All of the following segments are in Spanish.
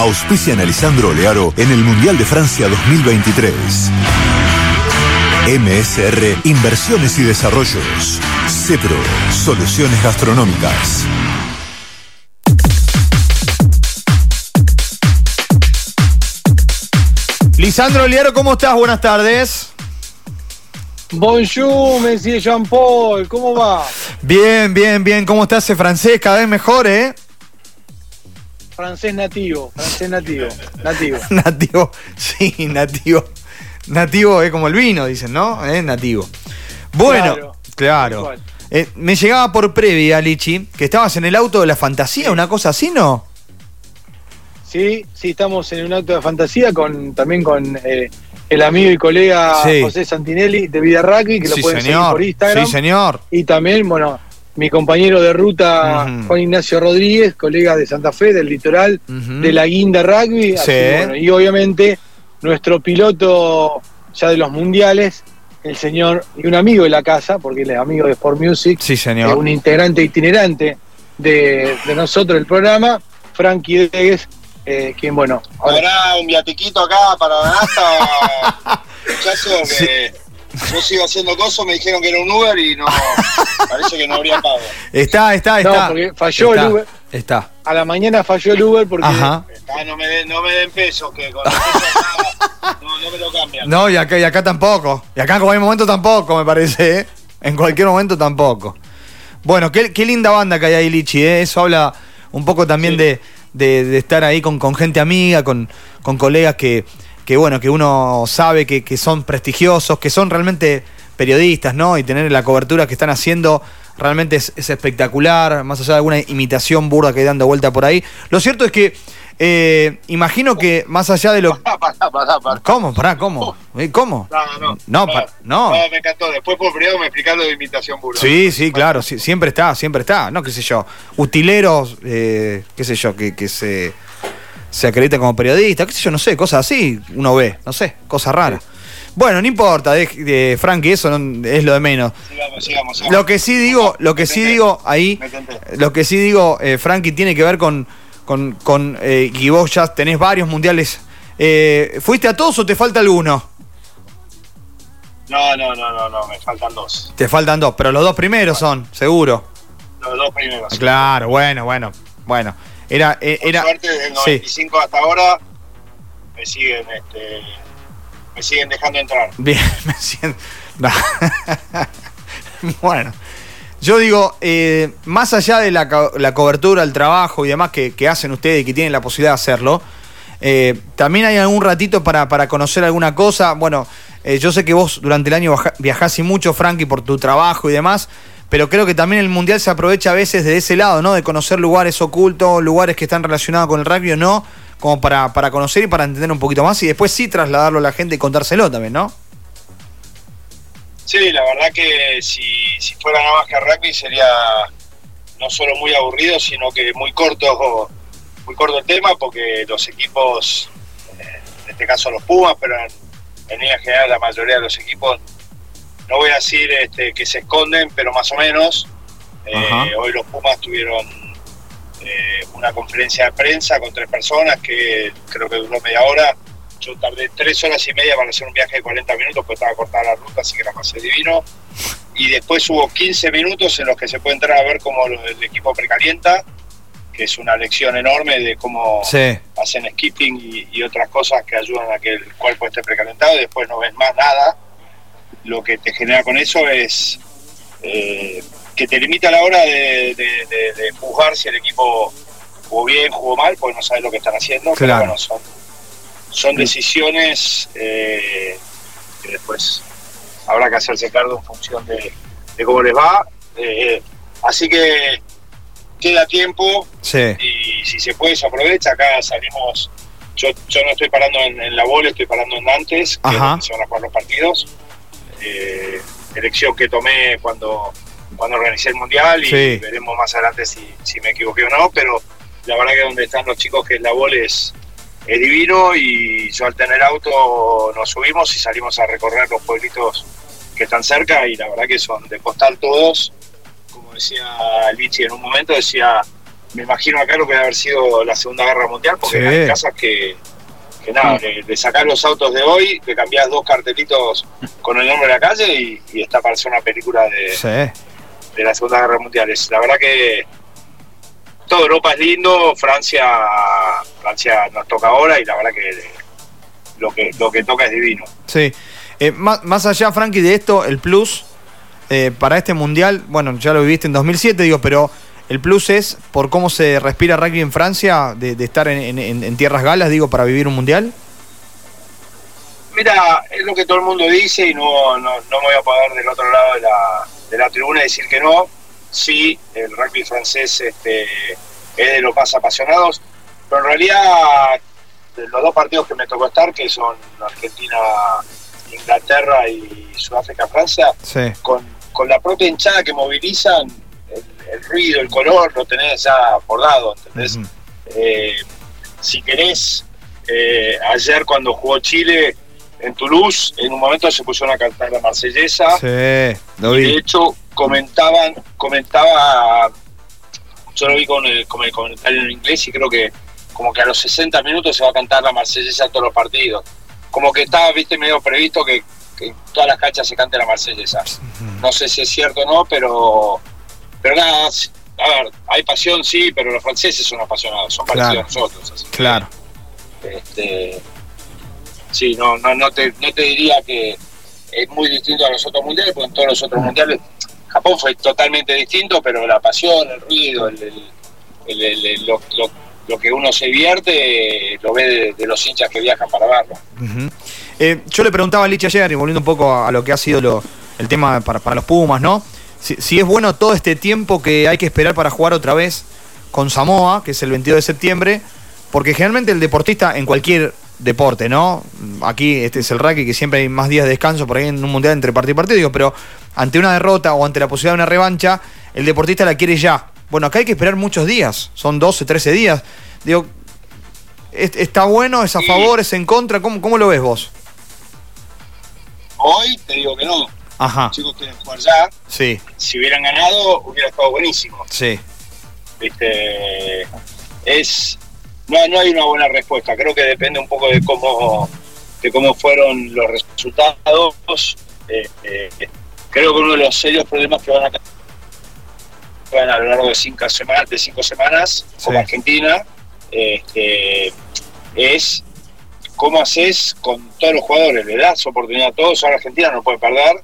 Auspicia Alessandro Olearo en el Mundial de Francia 2023. MSR Inversiones y Desarrollos. CEPRO Soluciones Gastronómicas. Lisandro Oliaro, ¿cómo estás? Buenas tardes. Bonjour, Monsieur Jean-Paul, ¿cómo va? Bien, bien, bien. ¿Cómo está ese francés? Cada vez mejor, ¿eh? Francés nativo, francés nativo, nativo. nativo, sí, nativo. Nativo es como el vino, dicen, ¿no? Es nativo. Bueno, claro. Eh, me llegaba por previa, Lichi, que estabas en el auto de la fantasía, una cosa así, ¿no? Sí, sí, estamos en un auto de fantasía con también con eh, el amigo y colega José Santinelli de Vida Rugby, que lo pueden seguir por Instagram. Sí, señor. Y también, bueno, mi compañero de ruta, Juan Ignacio Rodríguez, colega de Santa Fe, del litoral, de la Guinda Rugby. y obviamente nuestro piloto ya de los mundiales, el señor, y un amigo de la casa, porque él es amigo de Sport Music, sí, señor. un integrante itinerante de, de nosotros del programa, Frankie Degues, eh, quien, bueno. Habrá un viatiquito acá para Danasta, muchachos, que yo sigo haciendo cosas, me dijeron que era un Uber y no, parece que no habría pago. Está, está, está. No, porque falló el Uber. Está. A la mañana falló el Uber porque. Ajá. no, me den, no me den pesos, que con los pesos no, no, me lo cambian. No, y acá, y acá tampoco. Y acá en cualquier momento tampoco, me parece, ¿eh? En cualquier momento tampoco. Bueno, qué, qué linda banda que hay ahí, Lichi, ¿eh? Eso habla un poco también de de, estar ahí con, con, gente amiga, con, con colegas que, que, bueno, que uno sabe que, que, son prestigiosos, que son realmente periodistas, ¿no? Y tener la cobertura que están haciendo realmente es, es espectacular, más allá de alguna imitación burda que hay dando vuelta por ahí. Lo cierto es que eh, imagino que más allá de lo. ¿Cómo? Pará, ¿cómo? ¿Cómo? No, no. No, no. me encantó. Después por privado me explicaron de imitación burda. Sí, sí, claro. siempre está, siempre está. No, qué sé yo. Utileros, eh, qué sé yo, que, que se, se acredita como periodista, qué sé yo, no sé, cosas así. Uno ve, no sé, cosas raras. Bueno, no importa, de, de Frankie, eso es lo de menos. Sigamos, sigamos, Lo que sí digo, lo que sí digo ahí, lo que sí digo, eh, Frankie, tiene que ver con con, con eh, y vos ya tenés varios mundiales. Eh, ¿Fuiste a todos o te falta alguno? No, no, no, no, no, me faltan dos. Te faltan dos, pero los dos primeros son, seguro. Los dos primeros. Claro, bueno, bueno, bueno. Era, eh, era, suerte, desde el 95 hasta ahora me siguen, este, me siguen dejando entrar. Bien, me siguen. bueno. Yo digo, eh, más allá de la, cobertura, el trabajo y demás que, hacen ustedes y que tienen la posibilidad de hacerlo, eh, también hay algún ratito para, conocer alguna cosa. Bueno, eh, yo sé que vos durante el año viajás y mucho, Frankie, por tu trabajo y demás, pero creo que también el Mundial se aprovecha a veces de ese lado, ¿no? De conocer lugares ocultos, lugares que están relacionados con el rugby o no, como para, para conocer y para entender un poquito más y después sí trasladarlo a la gente y contárselo también, ¿no? Sí, la verdad que si, si fuera nada más que rugby sería no solo muy aburrido, sino que muy corto, muy corto el tema, porque los equipos, eh, en este caso los Pumas, pero en, línea general la mayoría de los equipos, no voy a decir este, que se esconden, pero más o menos. Eh, hoy los Pumas tuvieron eh, una conferencia de prensa con tres personas que creo que duró media hora yo tardé tres horas y media para hacer un viaje de 40 minutos, porque estaba cortada la ruta, así que la pasé divino. Y después hubo 15 minutos en los que se puede entrar a ver cómo el equipo precalienta, que es una lección enorme de cómo hacen skipping y, otras cosas que ayudan a que el cuerpo esté precalentado. Y después no ves más nada. Lo que te genera con eso es eh, que te limita la hora de, juzgar si el equipo jugó bien, jugó mal, porque no sabes lo que están haciendo. Pero bueno, son son decisiones eh, que después habrá que hacerse cargo en función de, cómo les va. Eh, así que queda tiempo y si se puede se aprovecha. Acá salimos, yo, yo no estoy parando en, la bola, estoy parando en Nantes, que, se van a jugar los partidos. Eh, elección que tomé cuando, cuando organicé el Mundial y veremos más adelante si, si me equivoqué o no, pero la verdad que donde están los chicos que es la bola es es divino y yo al tener auto nos subimos y salimos a recorrer los pueblitos que están cerca y la verdad que son de postal todos, como decía Lichi en un momento, decía me imagino acá lo que debe haber sido la Segunda Guerra Mundial, porque hay casas que, que nada, de sacás los autos de hoy, le cambiás dos cartelitos con el nombre de la calle y, y está para una película de, de la Segunda Guerra Mundial. Es, la verdad que toda Europa es lindo, Francia, Francia nos toca ahora y la verdad que lo que, lo que toca es divino. Sí. Eh, más, más, allá, Frankie, de esto, el plus eh, para este mundial, bueno, ya lo viviste en 2007, digo, pero el plus es por cómo se respira rugby en Francia, de, estar en, tierras galas, digo, para vivir un mundial. Mira, es lo que todo el mundo dice y no, no, no me voy a pagar del otro lado de la, de la tribuna y decir que no. Sí, el rugby francés este, es de los más apasionados, pero en realidad los dos partidos que me tocó estar, que son Argentina, Inglaterra y Sudáfrica, Francia, con, la propia hinchada que movilizan, el, ruido, el color, lo tenés ya acordado, ¿entendés? Eh, si querés, eh, ayer cuando jugó Chile en Toulouse, en un momento se pusieron a cantar la marsellesa. Sí, lo vi. Y de hecho, comentaban, comentaba, yo lo vi con el, con el comentario en inglés y creo que como que a los 60 minutos se va a cantar la marsellesa en todos los partidos. Como que estaba, viste, medio previsto que, en todas las canchas se cante la marsellesa. No sé si es cierto o no, pero, pero nada, a ver, hay pasión, sí, pero los franceses son apasionados, son parecidos a nosotros. claro. este, sí, no, no, no, te, no te diría que es muy distinto a los otros mundiales, porque en todos los otros mundiales Japón fue totalmente distinto, pero la pasión, el ruido, el, el, lo, lo que uno se vierte lo ve de, los hinchas que viajan para verlo. Eh, yo le preguntaba a Lich ayer, y volviendo un poco a, lo que ha sido el tema para, los Pumas, ¿no? Si, es bueno todo este tiempo que hay que esperar para jugar otra vez con Samoa, que es el 22 de septiembre, porque generalmente el deportista en cualquier deporte, ¿no? Aquí este es el rugby que siempre hay más días de descanso por ahí en un mundial entre partido y partido, digo, pero ante una derrota o ante la posibilidad de una revancha, el deportista la quiere ya. Bueno, acá hay que esperar muchos días, son 12, 13 días. Digo, ¿está bueno? ¿Es a favor? ¿Es en contra? ¿Cómo, ¿Cómo lo ves vos? Hoy te digo que no. Ajá. Los chicos quieren jugar ya. Sí. Si hubieran ganado, hubiera estado buenísimo. Sí. Viste, es. No, no hay una buena respuesta. Creo que depende un poco de cómo, de cómo fueron los resultados. Eh, eh, creo que uno de los serios problemas que van a a lo largo de cinco semanas, de cinco semanas como Argentina, este, es cómo haces con todos los jugadores, le das oportunidad a todos, ahora Argentina no puede perder,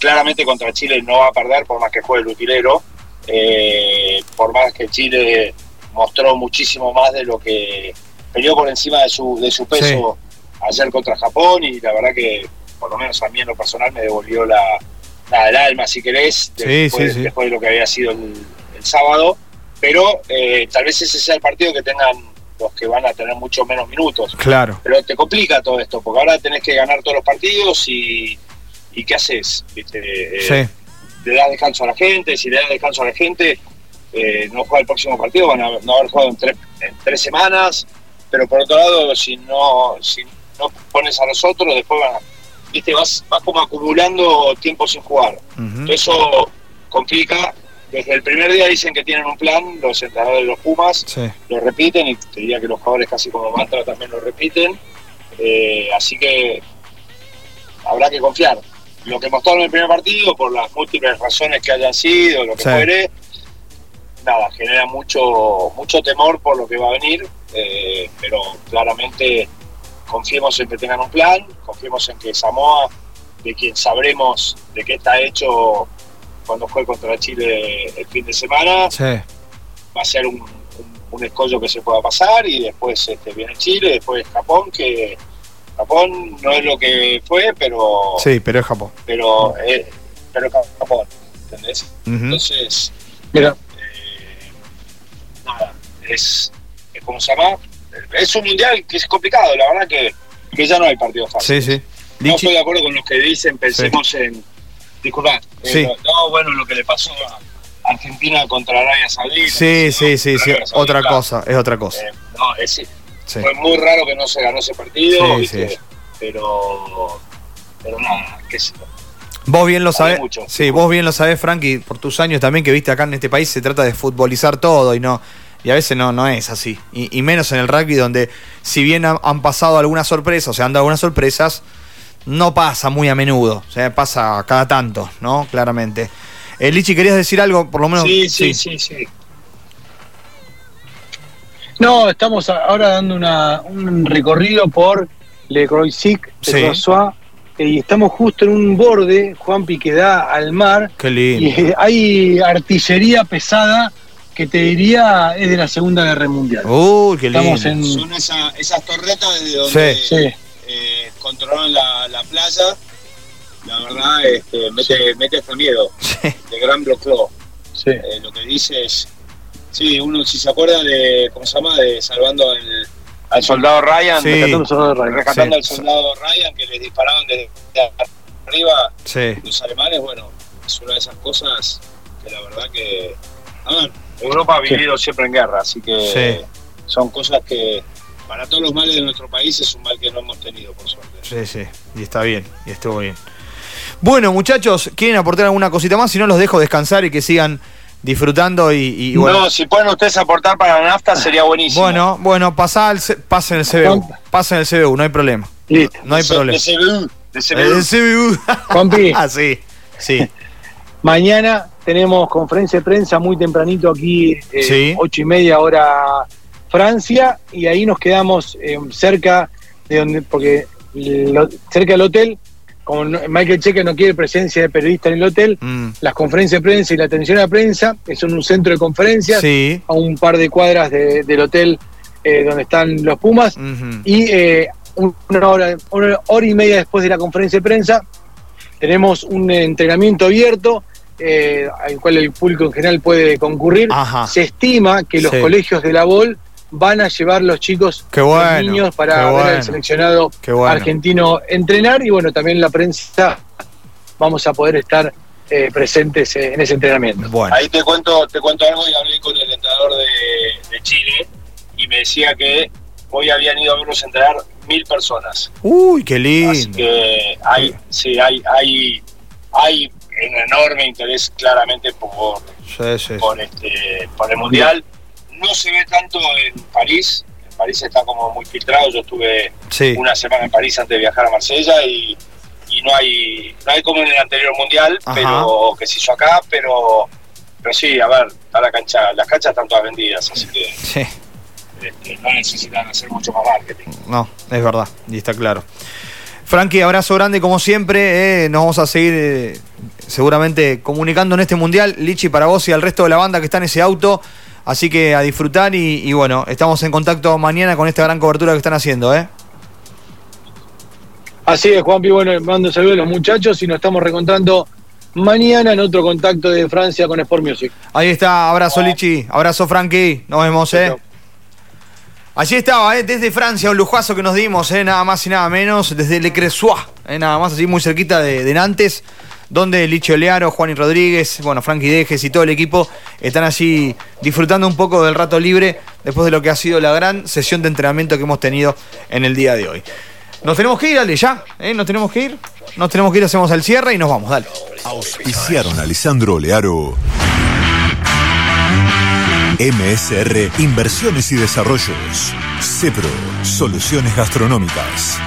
claramente contra Chile no va a perder por más que juegue el utilero, eh, por más que Chile mostró muchísimo más de lo que peleó por encima de su, de su peso ayer contra Japón y la verdad que por lo menos a mí en lo personal me devolvió la, nada, el alma, si querés, después, de lo que había sido el, sábado. Pero eh, tal vez ese sea el partido que tengan los que van a tener mucho menos minutos. Claro. Pero te complica todo esto, porque ahora tenés que ganar todos los partidos y, y ¿qué haces? Eh, le das descanso a la gente, si le das descanso a la gente, eh, no juega el próximo partido, van a no haber jugado en tres, en tres semanas, pero por otro lado, si no, si no pones a nosotros, después van a viste, vas, vas como acumulando tiempo sin jugar. Eso complica. Desde el primer día dicen que tienen un plan, los entrenadores de los Pumas lo repiten y te diría que los jugadores casi como mantra también lo repiten. Eh, así que habrá que confiar. Lo que mostraron en el primer partido, por las múltiples razones que hayan sido, lo que fuere, nada, genera mucho, mucho temor por lo que va a venir, eh, pero claramente confiemos en que tengan un plan, confiemos en que Samoa, de quien sabremos de qué está hecho cuando fue contra Chile el fin de semana, va a ser un, escollo que se pueda pasar y después este, viene Chile, después Japón, que Japón no es lo que fue, pero... Sí, pero es Japón. Pero, es, pero Japón, ¿entendés? Entonces, Mira. Eh, nada, es, es como se llama, es un mundial que es complicado, la verdad que, que ya no hay partidos fáciles. Sí, sí. No estoy de acuerdo con los que dicen, pensemos en. Disculpa, eh, no, bueno, lo que le pasó a Argentina contra Arabia Saudita. Sí, sí, sí, sí, otra cosa, es otra cosa. Eh, no, es, Fue muy raro que no se ganó ese partido, pero. Pero nada, qué sé Vos bien lo sabés. Sí, vos bien lo sabés, Frankie, por tus años también que viste acá en este país se trata de futbolizar todo y no Y a veces no, no es así. Y, menos en el rugby donde si bien han, pasado algunas sorpresas, o sea, han dado algunas sorpresas, no pasa muy a menudo. O sea, pasa cada tanto, ¿no? Claramente. Eh, Lichi, ¿querías decir algo? Por lo menos. Sí, sí, sí, sí. No, estamos ahora dando una, un recorrido por Le Croisic, sí. y estamos justo en un borde, Juanpi, que da al mar. Qué lindo. Y hay artillería pesada que te diría es de la Segunda Guerra Mundial. Uy, qué lindo. Son esas torretas desde donde eh, controlan la, playa. La verdad, este, mete, mete hasta miedo. De Gran. Sí. Eh, lo que dice es Sí, uno si se acuerda de, ¿cómo se llama? De salvando al soldado Ryan, rescatando, al soldado Ryan que le disparaban desde, arriba los alemanes, bueno, es una de esas cosas que la verdad que... Europa ha vivido siempre en guerra, así que son cosas que para todos los males de nuestro país es un mal que no hemos tenido, por suerte. Sí, sí, y está bien, y estuvo bien. Bueno, muchachos, ¿quieren aportar alguna cosita más? Si no, los dejo descansar y que sigan disfrutando y, bueno. No, si pueden ustedes aportar para la nafta sería buenísimo. Bueno, bueno, pasa el, pasen el CBU, pasen el CBU, no hay problema. Listo. No hay problema. CBU, El CBU. ah, sí, sí. Mañana tenemos conferencia de prensa muy tempranito aquí, eh, ocho y media hora Francia, y ahí nos quedamos eh, cerca de donde, porque cerca del hotel como Michael Cheque no quiere presencia de periodistas en el hotel, mm. las conferencias de prensa y la atención a la prensa son un centro de conferencias a un par de cuadras del hotel eh, donde están los Pumas. Y eh, una, hora, una hora y media después de la conferencia de prensa tenemos un entrenamiento abierto eh, al cual el público en general puede concurrir. Se estima que los colegios de la BOL van a llevar los chicos, los niños, para ver al seleccionado argentino entrenar y bueno, también la prensa vamos a poder estar eh, presentes en ese entrenamiento. Ahí te cuento, te cuento algo y hablé con el entrenador de, Chile y me decía que hoy habían ido a verlos entrenar mil personas. Uy, qué lindo. Así que hay, sí, hay, hay, hay un enorme interés claramente por, por, este, por el mundial no se ve tanto en París. En París está como muy filtrado. Yo estuve una semana en París antes de viajar a Marsella y, no hay no hay como en el anterior mundial, pero que se hizo acá, pero pero sí, a ver, está la cancha, las canchas están todas vendidas, así que este, no necesitan hacer mucho más marketing. No, es verdad, y está claro. Frankie, abrazo grande como siempre. Eh, nos vamos a seguir eh, seguramente comunicando en este mundial. Lichi, para vos y al resto de la banda que está en ese auto. Así que a disfrutar y, bueno, estamos en contacto mañana con esta gran cobertura que están haciendo, ¿eh? Así es, Juanpi, bueno, mando saludos a los muchachos y nos estamos recontando mañana en otro contacto de Francia con Sport Music. Ahí está, abrazo Lichi, abrazo Frankie, nos vemos, ¿eh? Allí estaba, ¿eh? desde Francia, un lujazo que nos dimos, ¿eh? nada más y nada menos, desde Le Cresois, ¿eh? nada más así muy cerquita de, de Nantes donde Licho Olearo, Juan y Rodríguez, bueno, Frankie Dejes y todo el equipo están allí disfrutando un poco del rato libre después de lo que ha sido la gran sesión de entrenamiento que hemos tenido en el día de hoy. Nos tenemos que ir, dale, ya, ¿eh? Nos tenemos que ir. Nos tenemos que ir, hacemos el cierre y nos vamos, dale. Auspiciaron a Alessandro Olearo. MSR Inversiones y Desarrollos. CEPRO Soluciones Gastronómicas.